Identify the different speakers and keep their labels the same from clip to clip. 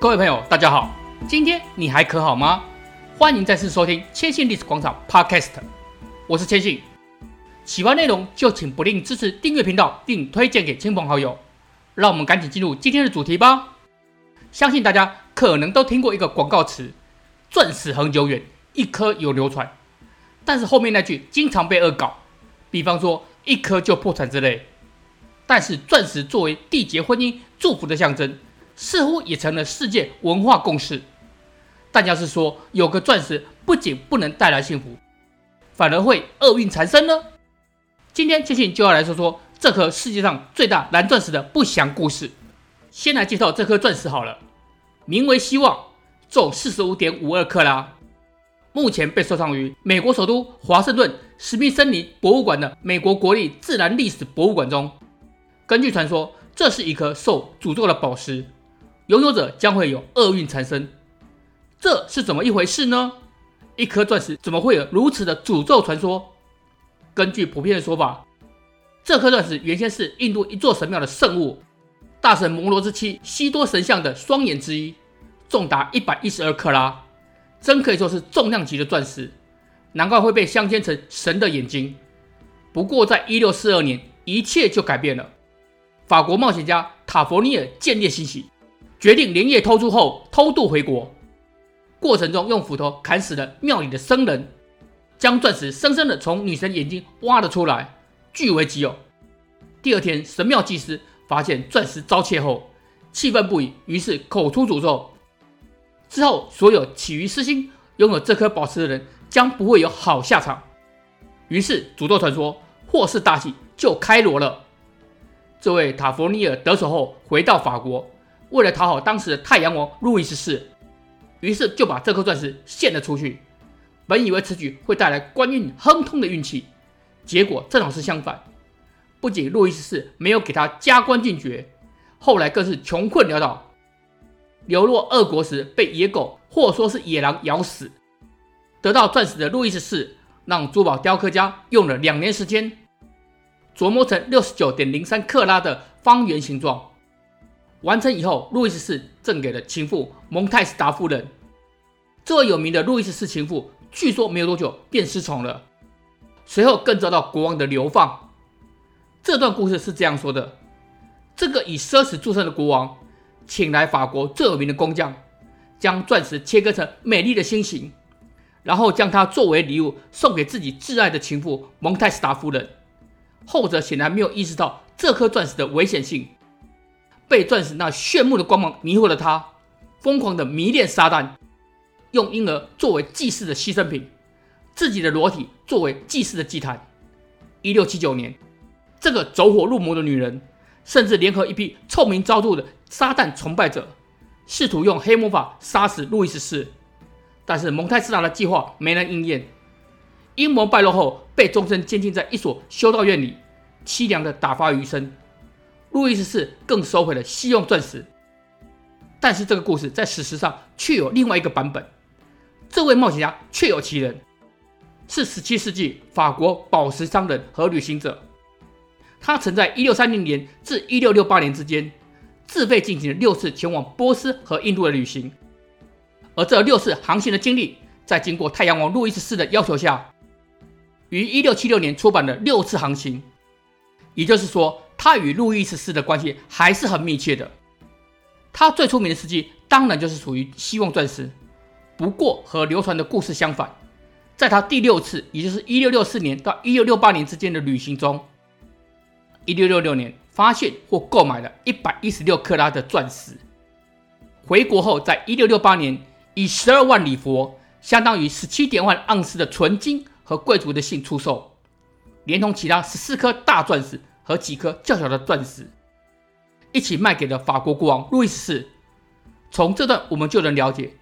Speaker 1: 各位朋友，大家好，今天你还可好吗？欢迎再次收听千信历史广场 Podcast，我是千信。喜欢内容就请不吝支持订阅频道并推荐给亲朋好友。让我们赶紧进入今天的主题吧。相信大家可能都听过一个广告词：“钻石恒久远，一颗永流传。”但是后面那句经常被恶搞，比方说“一颗就破产”之类。但是钻石作为缔结婚姻祝福的象征。似乎也成了世界文化共识，但要是说有个钻石不仅不能带来幸福，反而会厄运缠身呢？今天千信就要来说说这颗世界上最大蓝钻石的不祥故事。先来介绍这颗钻石好了，名为希望，重四十五点五二克拉，目前被收藏于美国首都华盛顿史密森林博物馆的美国国立自然历史博物馆中。根据传说，这是一颗受诅咒的宝石。拥有者将会有厄运缠身，这是怎么一回事呢？一颗钻石怎么会有如此的诅咒传说？根据普遍的说法，这颗钻石原先是印度一座神庙的圣物，大神摩罗之妻西多神像的双眼之一，重达一百一十二克拉，真可以说是重量级的钻石，难怪会被镶嵌成神的眼睛。不过，在一六四二年，一切就改变了，法国冒险家塔佛尼尔见猎心喜。决定连夜偷出后偷渡回国，过程中用斧头砍死了庙里的僧人，将钻石生生的从女神眼睛挖了出来，据为己有。第二天，神庙祭司发现钻石遭窃后，气愤不已，于是口出诅咒。之后，所有起于私心拥有这颗宝石的人将不会有好下场。于是，诅咒传说祸事大吉就开锣了。这位塔佛尼尔得手后，回到法国。为了讨好当时的太阳王路易十四，于是就把这颗钻石献了出去。本以为此举会带来官运亨通的运气，结果正好是相反。不仅路易十四没有给他加官进爵，后来更是穷困潦倒，流落俄国时被野狗或说是野狼咬死。得到钻石的路易十四让珠宝雕刻家用了两年时间，琢磨成六十九点零三克拉的方圆形状。完成以后，路易十四赠给了情妇蒙泰斯达夫人。这位有名的路易十四情妇，据说没有多久便失宠了，随后更遭到国王的流放。这段故事是这样说的：这个以奢侈著称的国王，请来法国最有名的工匠，将钻石切割成美丽的心形，然后将它作为礼物送给自己挚爱的情妇蒙泰斯达夫人。后者显然没有意识到这颗钻石的危险性。被钻石那炫目的光芒迷惑了他，疯狂的迷恋撒旦，用婴儿作为祭祀的牺牲品，自己的裸体作为祭祀的祭坛。一六七九年，这个走火入魔的女人，甚至联合一批臭名昭著的撒旦崇拜者，试图用黑魔法杀死路易十四。但是蒙泰斯达的计划没能应验，阴谋败露后，被终身监禁在一所修道院里，凄凉的打发余生。路易十四更收回了希用钻石，但是这个故事在史实上却有另外一个版本。这位冒险家确有其人，是17世纪法国宝石商人和旅行者。他曾在1630年至1668年之间，自费进行了六次前往波斯和印度的旅行。而这六次航行的经历，在经过太阳王路易十四的要求下，于1676年出版了六次航行。也就是说，他与路易十四的关系还是很密切的。他最出名的事迹当然就是属于希望钻石。不过和流传的故事相反，在他第六次，也就是一六六四年到一六六八年之间的旅行中，一六六六年发现或购买了一百一十六克拉的钻石。回国后，在一六六八年以十二万里佛，相当于十七点万盎司的纯金和贵族的信出售，连同其他十四颗大钻石。和几颗较小的钻石一起卖给了法国国王路易十四。从这段我们就能了解，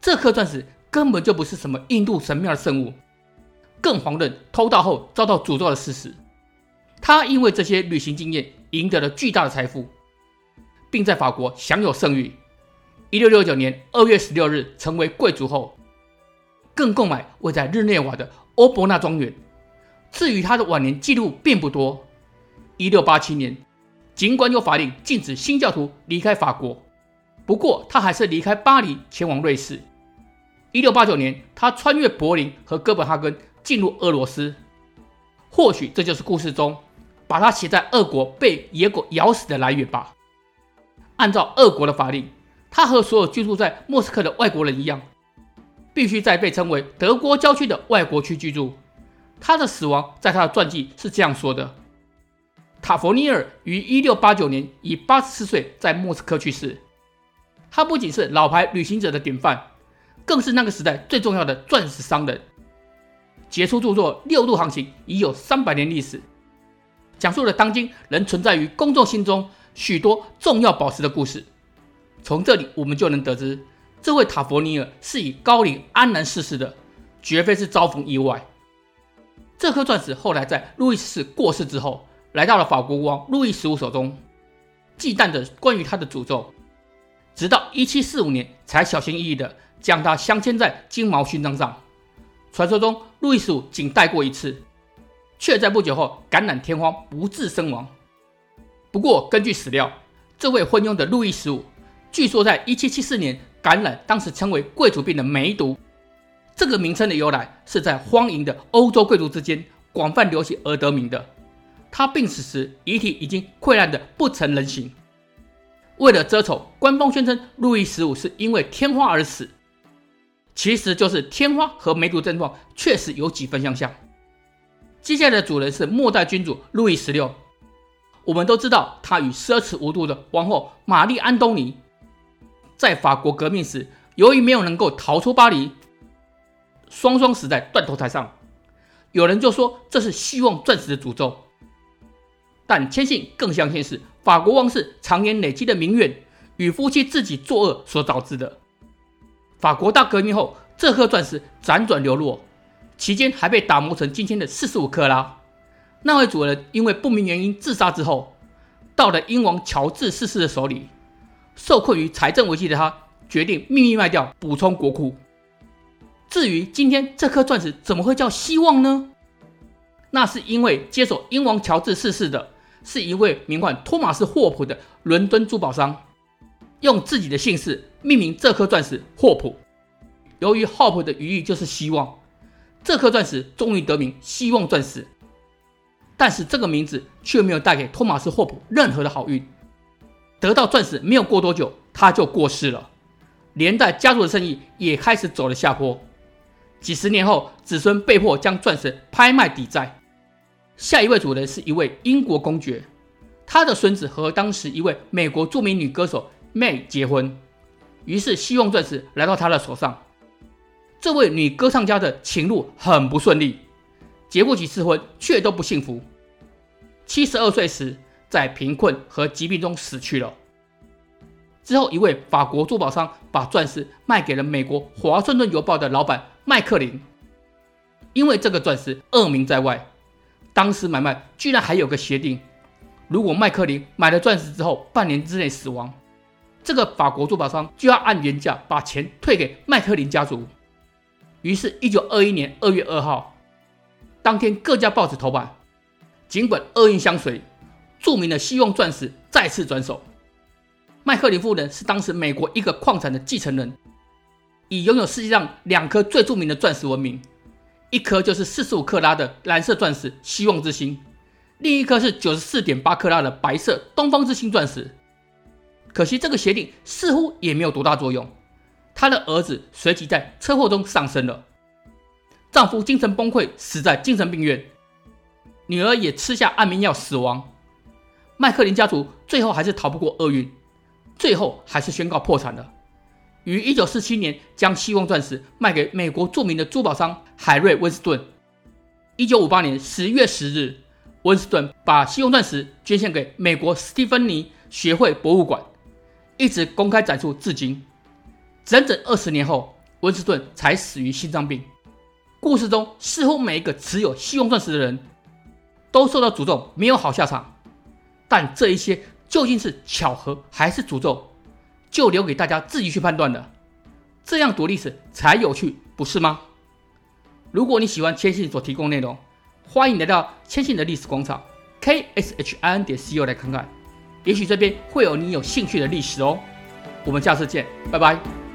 Speaker 1: 这颗钻石根本就不是什么印度神庙的圣物，更遑论偷盗后遭到诅咒的事实。他因为这些旅行经验赢得了巨大的财富，并在法国享有盛誉。一六六九年二月十六日成为贵族后，更购买位在日内瓦的欧伯纳庄园。至于他的晚年记录并不多。一六八七年，尽管有法令禁止新教徒离开法国，不过他还是离开巴黎，前往瑞士。一六八九年，他穿越柏林和哥本哈根，进入俄罗斯。或许这就是故事中把他写在俄国被野狗咬死的来源吧。按照俄国的法令，他和所有居住在莫斯科的外国人一样，必须在被称为德国郊区的外国区居住。他的死亡在他的传记是这样说的：塔佛尼尔于一六八九年以八十四岁在莫斯科去世。他不仅是老牌旅行者的典范。更是那个时代最重要的钻石商人。杰出著作《六度航行》已有三百年历史，讲述了当今仍存在于公众心中许多重要宝石的故事。从这里我们就能得知，这位塔佛尼尔是以高龄安然逝世的，绝非是遭逢意外。这颗钻石后来在路易十四过世之后，来到了法国国王路易十五手中，忌惮着关于他的诅咒，直到一七四五年才小心翼翼的。将它镶嵌在金毛勋章上。传说中，路易十五仅戴过一次，却在不久后感染天花，不治身亡。不过，根据史料，这位昏庸的路易十五，据说在1774年感染当时称为贵族病的梅毒。这个名称的由来是在荒淫的欧洲贵族之间广泛流行而得名的。他病死时，遗体已经溃烂的不成人形。为了遮丑，官方宣称路易十五是因为天花而死。其实就是天花和梅毒症状确实有几分相像。接下来的主人是末代君主路易十六。我们都知道他与奢侈无度的王后玛丽安东尼，在法国革命时，由于没有能够逃出巴黎，双双死在断头台上。有人就说这是希望钻石的诅咒，但千信更相信是法国王室常年累积的民怨与夫妻自己作恶所导致的。法国大革命后，这颗钻石辗转流落，期间还被打磨成今天的四十五克拉。那位主人因为不明原因自杀之后，到了英王乔治四世的手里，受困于财政危机的他，决定秘密卖掉，补充国库。至于今天这颗钻石怎么会叫希望呢？那是因为接手英王乔治四世的是一位名唤托马斯·霍普的伦敦珠宝商。用自己的姓氏命名这颗钻石霍普，由于 Hope 的语义就是希望，这颗钻石终于得名希望钻石。但是这个名字却没有带给托马斯霍普任何的好运。得到钻石没有过多久，他就过世了，连带家族的生意也开始走了下坡。几十年后，子孙被迫将钻石拍卖抵债。下一位主人是一位英国公爵，他的孙子和当时一位美国著名女歌手。May 结婚，于是希望钻石来到他的手上。这位女歌唱家的情路很不顺利，结过几次婚却都不幸福。七十二岁时，在贫困和疾病中死去了。之后，一位法国珠宝商把钻石卖给了美国《华盛顿邮报》的老板麦克林。因为这个钻石恶名在外，当时买卖居然还有个协定：如果麦克林买了钻石之后半年之内死亡，这个法国珠宝商就要按原价把钱退给麦克林家族。于是，一九二一年二月二号，当天各家报纸头版，尽管厄运相随，著名的希望钻石再次转手。麦克林夫人是当时美国一个矿产的继承人，以拥有世界上两颗最著名的钻石闻名，一颗就是四十五克拉的蓝色钻石希望之星，另一颗是九十四点八克拉的白色东方之星钻石。可惜这个协定似乎也没有多大作用，她的儿子随即在车祸中丧生了，丈夫精神崩溃死在精神病院，女儿也吃下安眠药死亡。麦克林家族最后还是逃不过厄运，最后还是宣告破产了。于一九四七年将希望钻石卖给美国著名的珠宝商海瑞温斯顿。一九五八年十月十日，温斯顿把希望钻石捐献给美国史蒂芬妮学会博物馆。一直公开展出至今，整整二十年后，温斯顿才死于心脏病。故事中似乎每一个持有希望钻石的人都受到诅咒，没有好下场。但这一些究竟是巧合还是诅咒，就留给大家自己去判断了。这样读历史才有趣，不是吗？如果你喜欢千信所提供内容，欢迎来到千信的历史广场 k s h i n 点 c o 来看看。也许这边会有你有兴趣的历史哦。我们下次见，拜拜。